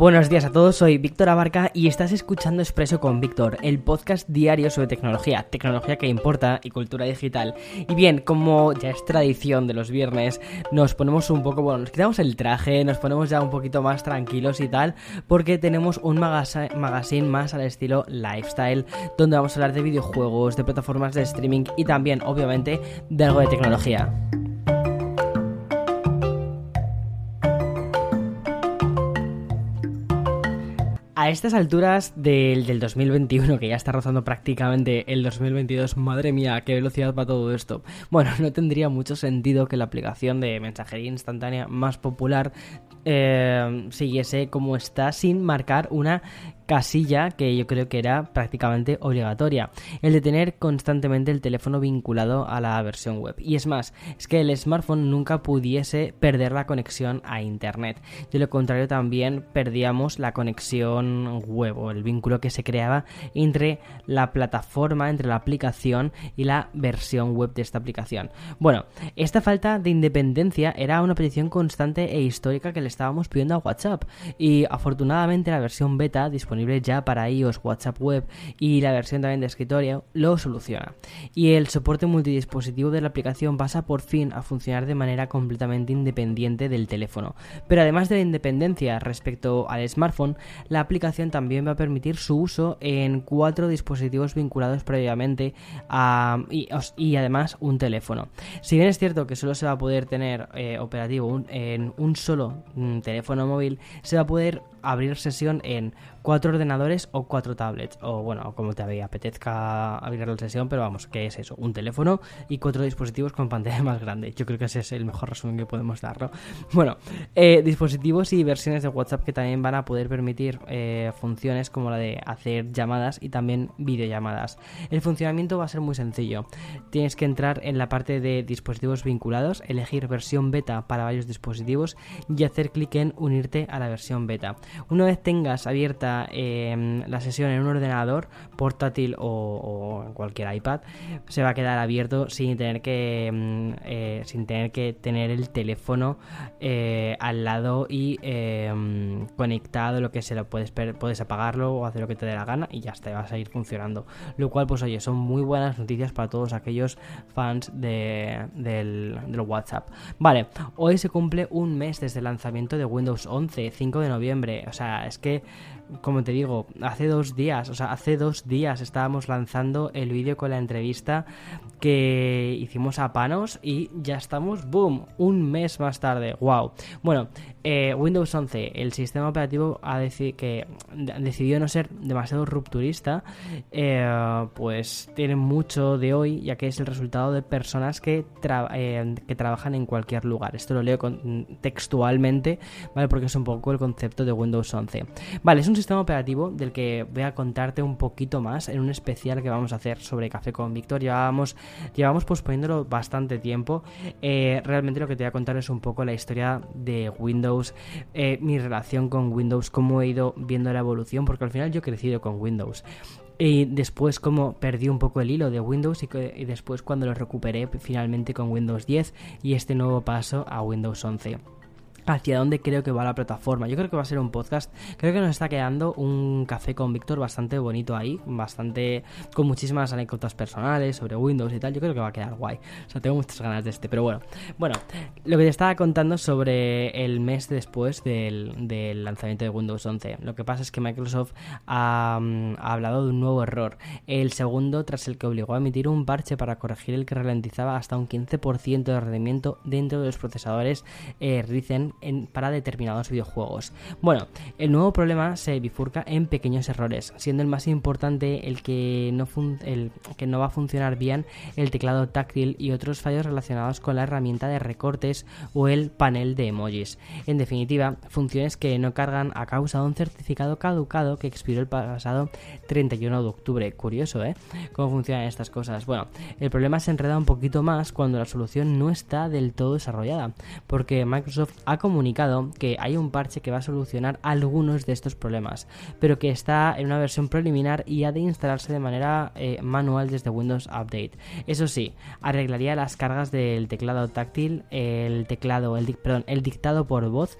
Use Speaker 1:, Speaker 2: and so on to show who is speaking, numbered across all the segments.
Speaker 1: Buenos días a todos, soy Víctor Abarca y estás escuchando Expreso con Víctor, el podcast diario sobre tecnología, tecnología que importa y cultura digital. Y bien, como ya es tradición de los viernes, nos ponemos un poco, bueno, nos quitamos el traje, nos ponemos ya un poquito más tranquilos y tal, porque tenemos un magazine más al estilo lifestyle, donde vamos a hablar de videojuegos, de plataformas de streaming y también, obviamente, de algo de tecnología. A estas alturas del, del, 2021, que ya está rozando prácticamente el 2022, madre mía, qué velocidad para todo esto. Bueno, no tendría mucho sentido que la aplicación de mensajería instantánea más popular eh, siguiese como está sin marcar una casilla que yo creo que era prácticamente obligatoria, el de tener constantemente el teléfono vinculado a la versión web. Y es más, es que el smartphone nunca pudiese perder la conexión a Internet. De lo contrario también perdíamos la conexión web o el vínculo que se creaba entre la plataforma, entre la aplicación y la versión web de esta aplicación. Bueno, esta falta de independencia era una petición constante e histórica que le estábamos pidiendo a WhatsApp y afortunadamente la versión beta disponible ya para iOS, WhatsApp Web y la versión también de escritorio, lo soluciona. Y el soporte multidispositivo de la aplicación pasa por fin a funcionar de manera completamente independiente del teléfono. Pero además de la independencia respecto al smartphone, la aplicación también va a permitir su uso en cuatro dispositivos vinculados previamente a, y, además un teléfono. Si bien es cierto que solo se va a poder tener eh, operativo en un solo mm, teléfono móvil, se va a poder abrir sesión en cuatro ordenadores o cuatro tablets. O bueno, como te apetezca abrir la sesión, pero vamos, ¿qué es eso? Un teléfono y cuatro dispositivos con pantalla más grande. Yo creo que ese es el mejor resumen que podemos dar, Bueno, eh, dispositivos y versiones de WhatsApp que también van a poder permitir eh, funciones como la de hacer llamadas y también videollamadas. El funcionamiento va a ser muy sencillo. Tienes que entrar en la parte de dispositivos vinculados, elegir versión beta para varios dispositivos y hacer clic en unirte a la versión beta. Una vez tengas abierta em, la sesión en un ordenador portátil o, en cualquier iPad, se va a quedar abierto sin tener que em, eh, sin tener que tener el teléfono eh, al lado y em, conectado, lo que se lo puedes puedes apagarlo o hacer lo que te dé la gana y ya está, vas a ir funcionando. Lo cual, pues oye, son muy buenas noticias para todos aquellos fans de, del, del WhatsApp. Vale, hoy se cumple un mes desde el lanzamiento de Windows 11, 5 de noviembre o sea, es que, como te digo, hace dos días, o sea, hace dos días estábamos lanzando el vídeo con la entrevista que hicimos a Panos y ya estamos, boom, un mes más tarde. Wow. Bueno, eh, Windows 11, el sistema operativo ha que decidió no ser demasiado rupturista, eh, pues tiene mucho de hoy, ya que es el resultado de personas que, eh, que trabajan en cualquier lugar. Esto lo leo textualmente, ¿vale? Porque es un poco el concepto de Windows 11. Vale, es un sistema operativo del que voy a contarte un poquito más en un especial que vamos a hacer sobre Café con Víctor. Llevábamos Llevamos posponiéndolo bastante tiempo. Eh, realmente lo que te voy a contar es un poco la historia de Windows, eh, mi relación con Windows, cómo he ido viendo la evolución, porque al final yo he crecido con Windows. Y después como perdí un poco el hilo de Windows y, y después cuando lo recuperé finalmente con Windows 10 y este nuevo paso a Windows 11 hacia dónde creo que va la plataforma. Yo creo que va a ser un podcast. Creo que nos está quedando un café con Víctor bastante bonito ahí, bastante con muchísimas anécdotas personales sobre Windows y tal. Yo creo que va a quedar guay. O sea, tengo muchas ganas de este, pero bueno. Bueno, lo que te estaba contando sobre el mes después del, lanzamiento de Windows 11. Lo que pasa es que Microsoft ha, ha, hablado de un nuevo error. El segundo tras el que obligó a emitir un parche para corregir el que ralentizaba hasta un 15% de rendimiento dentro de los procesadores eh, Ryzen para determinados videojuegos. Bueno, el nuevo problema se bifurca en pequeños errores, siendo el más importante el que no, el que no va a funcionar bien el teclado táctil y otros fallos relacionados con la herramienta de recortes o el panel de emojis. En definitiva, funciones que no cargan a causa de un certificado caducado que expiró el pasado 31 de octubre. Curioso, ¿eh? ¿Cómo funcionan estas cosas? Bueno, el problema se enreda un poquito más cuando la solución no está del todo desarrollada, porque Microsoft ha comunicado que hay un parche que va a solucionar algunos de estos problemas, pero que está en una versión preliminar y ha de instalarse de manera eh, manual desde Windows Update. Eso sí, arreglaría las cargas del teclado táctil, el teclado, el, perdón, el dictado por voz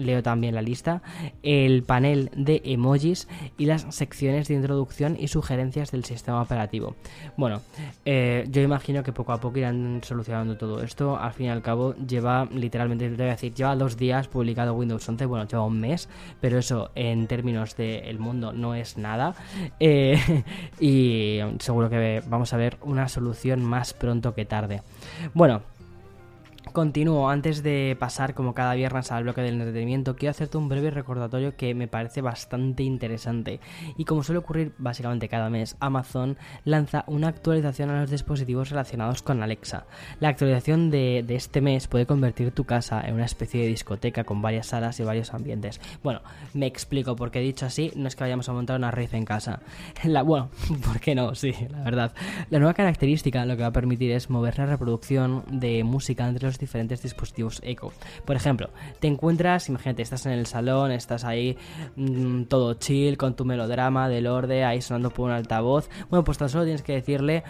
Speaker 1: leo también la lista, el panel de emojis y las secciones de introducción y sugerencias del sistema operativo. Bueno, eh, yo imagino que poco a poco irán solucionando todo esto. Al fin y al cabo, lleva literalmente, te voy a decir, lleva dos días publicado Windows 11, bueno, lleva un mes, pero eso en términos del mundo no es nada. Eh, y seguro que vamos a ver una solución más pronto que tarde. Bueno, Continúo, antes de pasar como cada viernes al bloque del entretenimiento, quiero hacerte un breve recordatorio que me parece bastante interesante. Y como suele ocurrir básicamente cada mes, Amazon lanza una actualización a los dispositivos relacionados con Alexa. La actualización de, este mes puede convertir tu casa en una especie de discoteca con varias salas y varios ambientes. Bueno, me explico, porque dicho así, no es que vayamos a montar una rave en casa. Bueno, ¿por qué no? Sí, la verdad. La nueva característica lo que va a permitir es mover la reproducción de música entre los diferentes dispositivos Echo. Por ejemplo, te encuentras, imagínate, estás en el salón, estás ahí mm, todo chill con tu melodrama del orde ahí sonando por un altavoz. Bueno, pues tan solo tienes que decirle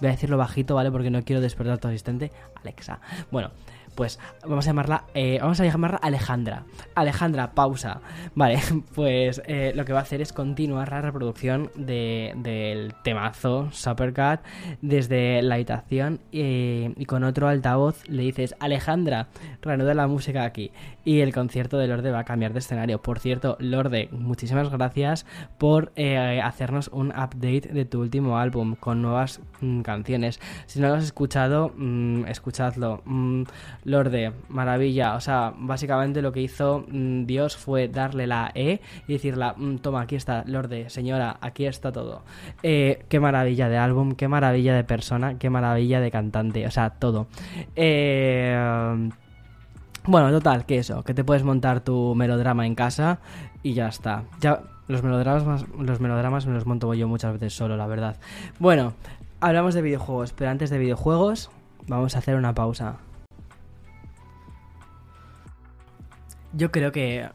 Speaker 1: voy a decirlo bajito, ¿vale? Porque no quiero despertar a tu asistente, Alexa. Bueno, pues vamos a llamarla, eh, vamos a llamarla Alejandra. Alejandra, pausa. Vale, pues eh, lo que va a hacer es continuar la reproducción del temazo Supercat desde la habitación y con otro altavoz le dices, Alejandra, reanuda la música aquí. Y el concierto de Lorde va a cambiar de escenario. Por cierto, Lorde, muchísimas gracias por eh, hacernos un update de tu último álbum con nuevas mm, canciones. Si no lo has escuchado, mm, escuchadlo. Mm, Lorde, maravilla. O sea, básicamente lo que hizo mm, Dios fue darle la E y decirle, mm, toma, aquí está, Lorde, señora, aquí está todo. Eh, qué maravilla de álbum, qué maravilla de persona, qué maravilla de cantante. O sea, todo. Eh... Bueno, total, que eso, que te puedes montar tu melodrama en casa y ya está. Ya los melodramas, los melodramas me los monto yo muchas veces solo, la verdad. Bueno, hablamos de videojuegos, pero antes de videojuegos vamos a hacer una pausa. Yo creo que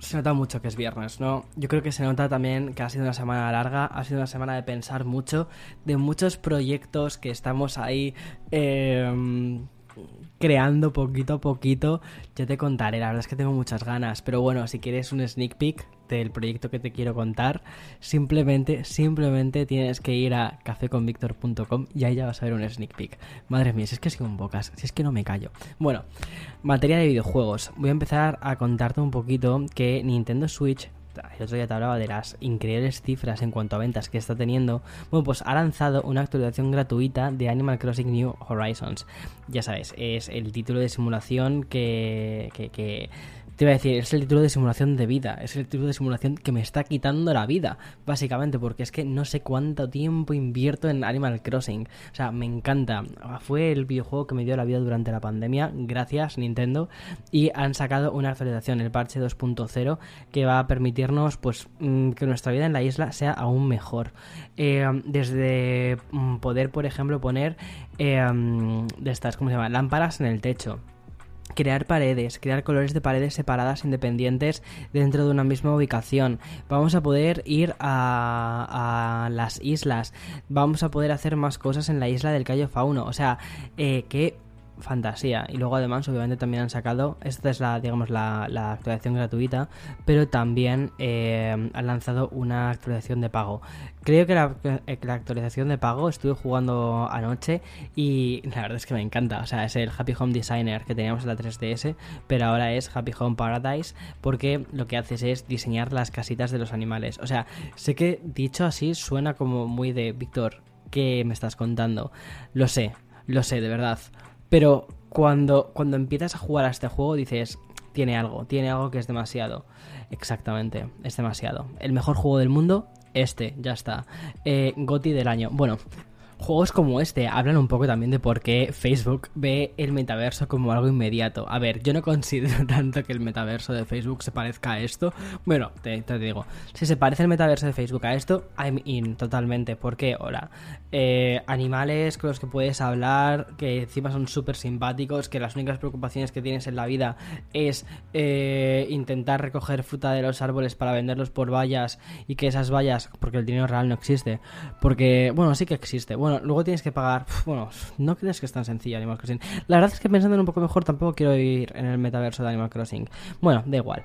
Speaker 1: se nota mucho que es viernes, ¿no? Yo creo que se nota también que ha sido una semana larga, ha sido una semana de pensar mucho, de muchos proyectos que estamos ahí eh, creando poquito a poquito. Ya te contaré, la verdad es que tengo muchas ganas. Pero bueno, si quieres un sneak peek del proyecto que te quiero contar, simplemente, simplemente tienes que ir a cafeconvictor.com y ahí ya vas a ver un sneak peek. Madre mía, si es que sigo un bocas, si es que no me callo. Bueno, materia de videojuegos. Voy a empezar a contarte un poquito que Nintendo Switch el otro día te hablaba de las increíbles cifras en cuanto a ventas que está teniendo, bueno, pues ha lanzado una actualización gratuita de Animal Crossing New Horizons. Ya sabes, es el título de simulación que, que te iba a decir, es el título de simulación de vida, es el título de simulación que me está quitando la vida, básicamente, porque es que no sé cuánto tiempo invierto en Animal Crossing. O sea, me encanta. Fue el videojuego que me dio la vida durante la pandemia, gracias Nintendo, y han sacado una actualización, el parche 2.0, que va a permitirnos pues mm, que nuestra vida en la isla sea aún mejor. Eh, desde mm, poder, por ejemplo, poner eh, mm, de estas, ¿cómo se llama? Lámparas en el techo crear paredes, crear colores de paredes separadas independientes dentro de una misma ubicación. Vamos a poder ir a, las islas. Vamos a poder hacer más cosas en la isla del Cayo Fauno. O sea, eh, que fantasía. Y luego además, obviamente, también han sacado, esta es la, digamos, la, actualización gratuita, pero también eh, han lanzado una actualización de pago. Creo que la, eh, la, actualización de pago estuve jugando anoche y la verdad es que me encanta. O sea, es el Happy Home Designer que teníamos en la 3DS, pero ahora es Happy Home Paradise porque lo que haces es diseñar las casitas de los animales. O sea, sé que dicho así suena como muy de Víctor, ¿qué me estás contando? Lo sé, lo sé, de verdad. Pero cuando, cuando empiezas a jugar a este juego dices, tiene algo, tiene algo que es demasiado. Exactamente, es demasiado. El mejor juego del mundo, este, ya está. Eh, Goti del año. Bueno, Juegos como este hablan un poco también de por qué Facebook ve el metaverso como algo inmediato. A ver, yo no considero tanto que el metaverso de Facebook se parezca a esto. Bueno, te, digo, si se parece el metaverso de Facebook a esto, I'm in totalmente. ¿Por qué? Hola. Eh, animales con los que puedes hablar, que encima son súper simpáticos, que las únicas preocupaciones que tienes en la vida es eh, intentar recoger fruta de los árboles para venderlos por vallas y que esas vallas, porque el dinero real no existe, porque, bueno, sí que existe, Bueno, luego tienes que pagar. Bueno, no crees que es tan sencillo Animal Crossing. La verdad es que pensando en un poco mejor, tampoco quiero ir en el metaverso de Animal Crossing. Bueno, da igual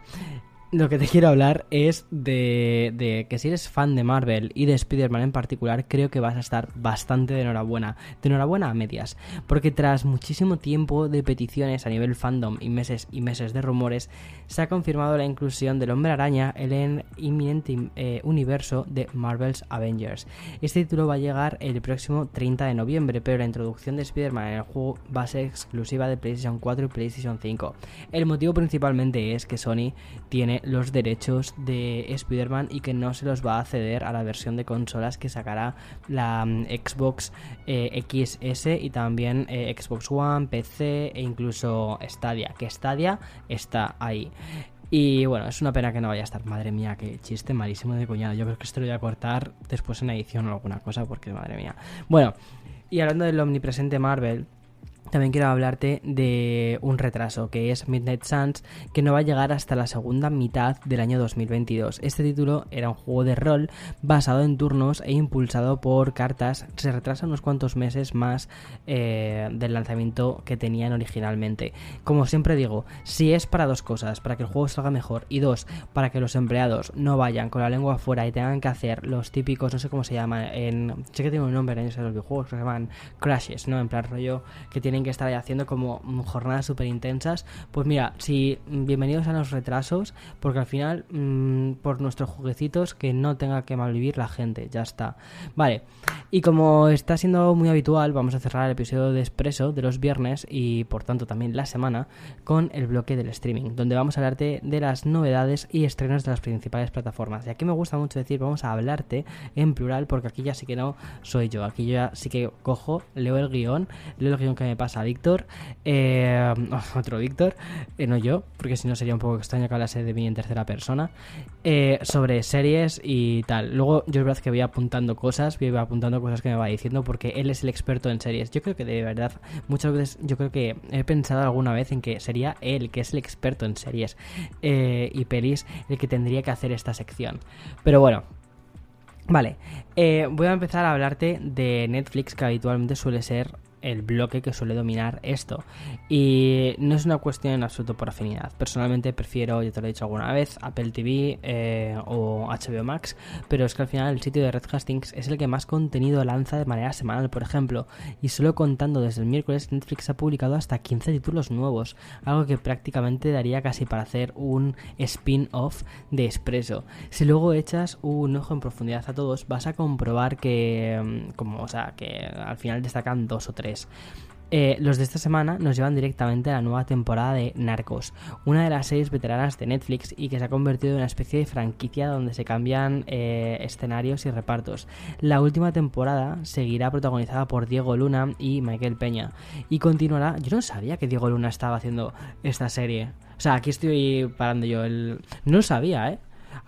Speaker 1: lo que te quiero hablar es de, que si eres fan de Marvel y de Spider-Man en particular, creo que vas a estar bastante de enhorabuena. De enhorabuena a medias. Porque tras muchísimo tiempo de peticiones a nivel fandom y meses y meses de rumores, se ha confirmado la inclusión del Hombre Araña en el inminente eh, universo de Marvel's Avengers. Este título va a llegar el próximo 30 de noviembre, pero la introducción de Spider-Man en el juego va a ser exclusiva de PlayStation 4 y PlayStation 5. El motivo principalmente es que Sony tiene los derechos de Spider-Man y que no se los va a ceder a la versión de consolas que sacará la mm, Xbox eh, XS y también eh, Xbox One, PC e incluso Stadia, que Stadia está ahí. Y bueno, es una pena que no vaya a estar. Madre mía, qué chiste malísimo de cuñado. Yo creo que esto lo voy a cortar después en edición o alguna cosa, porque madre mía. Bueno, y hablando del omnipresente Marvel, también quiero hablarte de un retraso que es Midnight Suns que no va a llegar hasta la segunda mitad del año 2022. Este título era un juego de rol basado en turnos e impulsado por cartas. Se retrasa unos cuantos meses más eh, del lanzamiento que tenían originalmente. Como siempre digo, si es para dos cosas, para que el juego salga mejor y dos, para que los empleados no vayan con la lengua afuera y tengan que hacer los típicos, no sé cómo se llaman, en, sé que tiene un nombre en esos videojuegos, se llaman crashes, ¿no? En plan rollo que que estar haciendo como jornadas súper intensas, pues mira, si bienvenidos a los retrasos, porque al final, mm, por nuestros jueguecitos, que no tenga que malvivir la gente, ya está. Vale, y como está siendo muy habitual, vamos a cerrar el episodio de Expreso de los viernes y por tanto también la semana con el bloque del streaming, donde vamos a hablarte de las novedades y estrenos de las principales plataformas. Y aquí me gusta mucho decir, vamos a hablarte en plural, porque aquí ya sí que no soy yo, aquí yo ya sí que cojo, leo el guion, leo el guion que me pasa Víctor, eh, otro Víctor, eh, no yo, porque si no sería un poco extraño que hablase de mí en tercera persona, eh, sobre series y tal. Luego yo es verdad que voy apuntando cosas, voy apuntando cosas que me va diciendo porque él es el experto en series. Yo creo que de verdad, muchas veces yo creo que he pensado alguna vez en que sería él, que es el experto en series y pelis, el que tendría que hacer esta sección. Pero bueno, Vale, voy a empezar a hablarte de Netflix, que habitualmente suele ser el bloque que suele dominar esto. Y no es una cuestión en absoluto por afinidad. Personalmente prefiero, ya te lo he dicho alguna vez, Apple TV eh, o HBO Max, pero es que al final el sitio de Red Hastings es el que más contenido lanza de manera semanal, por ejemplo. Y solo contando desde el miércoles, Netflix ha publicado hasta 15 títulos nuevos, algo que prácticamente daría casi para hacer un spin-off de Expreso. Si luego echas un ojo en profundidad a todos, vas a comprobar que, mm, como, o sea, que al final destacan dos o tres eh, los de esta semana nos llevan directamente a la nueva temporada de Narcos, una de las seis veteranas de Netflix y que se ha convertido en una especie de franquicia donde se cambian eh, escenarios y repartos. La última temporada seguirá protagonizada por Diego Luna y Michael Peña y continuará. Yo no sabía que Diego Luna estaba haciendo esta serie. O sea, aquí estoy parando yo el. No sabía, ¿eh?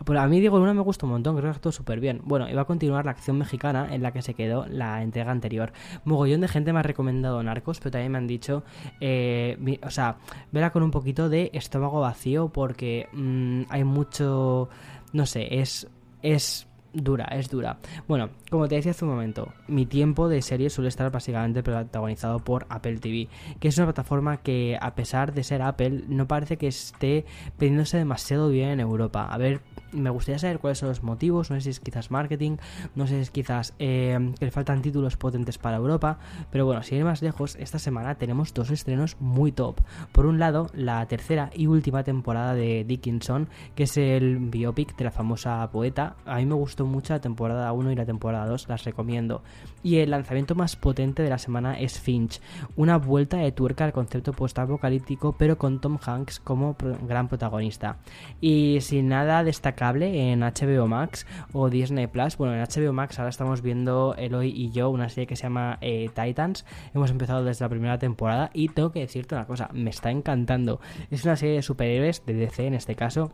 Speaker 1: Pues a mí Diego Luna me gusta un montón, creo que actuó súper bien. Bueno, iba a continuar la acción mexicana en la que se quedó la entrega anterior. Mogollón de gente me ha recomendado Narcos, pero también me han dicho, eh, o sea, verá con un poquito de estómago vacío porque mm, hay mucho, no sé, es... es dura, es dura. Bueno, como te decía hace un momento, mi tiempo de serie suele estar básicamente protagonizado por Apple TV, que es una plataforma que a pesar de ser Apple no parece que esté vendiéndose demasiado bien en Europa. A ver, me gustaría saber cuáles son los motivos, no sé si es quizás marketing, no sé si es quizás eh, que le faltan títulos potentes para Europa, pero bueno, si ir más lejos, esta semana tenemos dos estrenos muy top. Por un lado, la tercera y última temporada de Dickinson, que es el biopic de la famosa poeta. A mí me mucho la temporada 1 y la temporada 2, las recomiendo. Y el lanzamiento más potente de la semana es Finch, una vuelta de tuerca al concepto post-apocalíptico, pero con Tom Hanks como gran protagonista. Y sin nada destacable en HBO Max o Disney Plus, bueno, en HBO Max ahora estamos viendo Eloy y yo, una serie que se llama eh, Titans. Hemos empezado desde la primera temporada y tengo que decirte una cosa, me está encantando. Es una serie de superhéroes de DC en este caso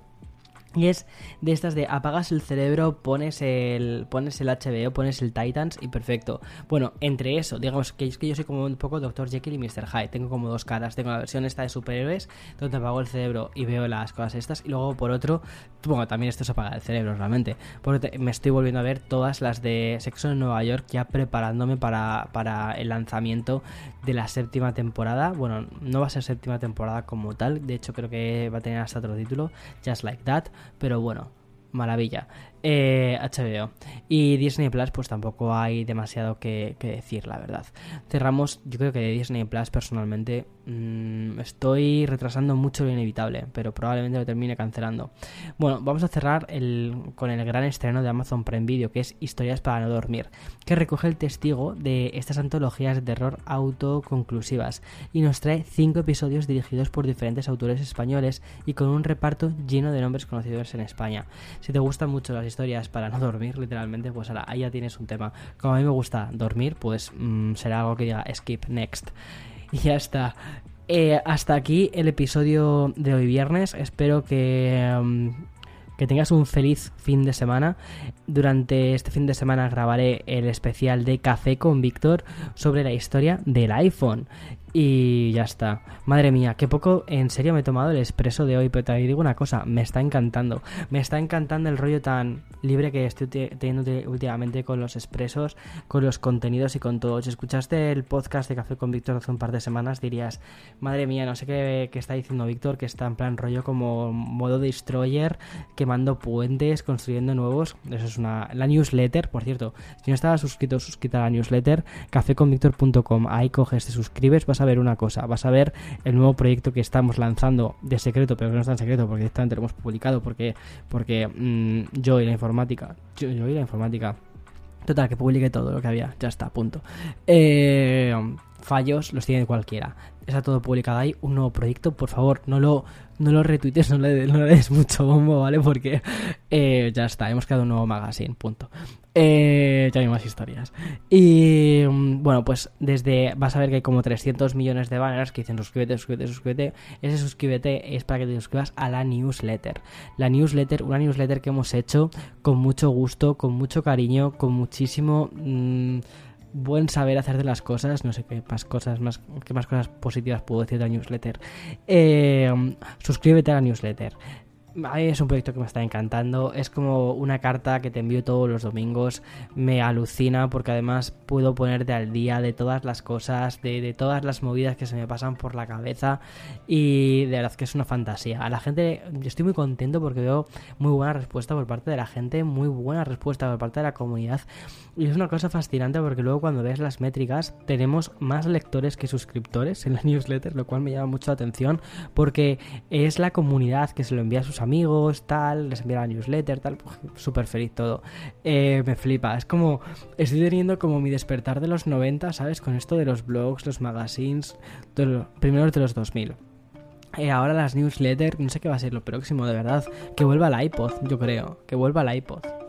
Speaker 1: Y es de estas de apagas el cerebro, pones el, pones el HBO, pones el Titans y perfecto. Bueno, entre eso, digamos que es que yo soy como un poco Dr. Jekyll y Mr. Hyde. Tengo como dos caras. Tengo la versión esta de superhéroes, donde apago el cerebro y veo las cosas estas. Y luego por otro, bueno, también esto es apagar el cerebro realmente. Porque me estoy volviendo a ver todas las de Sexo en Nueva York ya preparándome para, para el lanzamiento de la séptima temporada. Bueno, no va a ser séptima temporada como tal. De hecho, creo que va a tener hasta otro título. Just Like That pero bueno, maravilla. Eh, HBO. Y Disney Plus, pues tampoco hay demasiado que, decir, la verdad. Cerramos, yo creo que de Disney Plus personalmente mm, estoy retrasando mucho lo inevitable, pero probablemente lo termine cancelando. Bueno, vamos a cerrar con el gran estreno de Amazon Prime Video, que es Historias para no dormir, que recoge el testigo de estas antologías de terror autoconclusivas y nos trae cinco episodios dirigidos por diferentes autores españoles y con un reparto lleno de nombres conocidos en España. Si te gustan mucho las historias para no dormir, literalmente, pues ahora ahí ya tienes un tema. Como a mí me gusta dormir, pues mm, será algo que diga skip next. Y ya está. Eh, hasta aquí el episodio de hoy viernes. Espero que, mm, que tengas un feliz fin de semana. Durante este fin de semana grabaré el especial de Café con Víctor sobre la historia del iPhone. Y ya está. Madre mía, qué poco en serio me he tomado el expreso de hoy, pero te digo una cosa, me está encantando. Me está encantando el rollo tan libre que estoy teniendo últimamente con los expresos, con los contenidos y con todo. Si escuchaste el podcast de Café con Víctor hace un par de semanas, dirías, madre mía, no sé qué, qué está diciendo Víctor, que está en plan rollo como modo destroyer, quemando puentes, construyendo nuevos. Eso es una... La newsletter, por cierto, si no estabas suscrito suscrita a la newsletter, caféconvictor.com, ahí coges, te suscribes, vas a ver una cosa, vas a ver el nuevo proyecto que estamos lanzando de secreto, pero que no es tan secreto porque directamente lo hemos publicado, porque, porque mm, yo y la informática, yo, y la informática, total, que publique todo lo que había, ya está, punto. Eh, fallos los tiene cualquiera. Está todo publicado ahí, un nuevo proyecto, por favor, no lo, no lo retuites, no le, no le des mucho bombo, ¿vale? Porque eh, ya está, hemos creado un nuevo magazine, punto. Eh, ya hay más historias. Y mm, bueno, pues desde vas a ver que hay como 300 millones de banners que dicen suscríbete, suscríbete, suscríbete. Ese suscríbete es para que te suscribas a la newsletter. La newsletter, una newsletter que hemos hecho con mucho gusto, con mucho cariño, con muchísimo... Mm, buen saber hacer de las cosas, no sé qué más cosas, más, qué más cosas positivas puedo decir de la newsletter. Eh, suscríbete a la newsletter es un proyecto que me está encantando. Es como una carta que te envío todos los domingos. Me alucina porque además puedo ponerte al día de todas las cosas, de, todas las movidas que se me pasan por la cabeza. Y de verdad que es una fantasía. A la gente, yo estoy muy contento porque veo muy buena respuesta por parte de la gente, muy buena respuesta por parte de la comunidad. Y es una cosa fascinante porque luego cuando ves las métricas, tenemos más lectores que suscriptores en la newsletter, lo cual me llama mucho la atención porque es la comunidad que se lo envía a sus amigos, tal, les envía la newsletter, tal, súper feliz todo. Eh, me flipa, es como, estoy teniendo como mi despertar de los 90, ¿sabes? Con esto de los blogs, los magazines, primero de los 2000. Eh, ahora las newsletters, no sé qué va a ser lo próximo, de verdad. Que vuelva el iPod, yo creo. Que vuelva el iPod.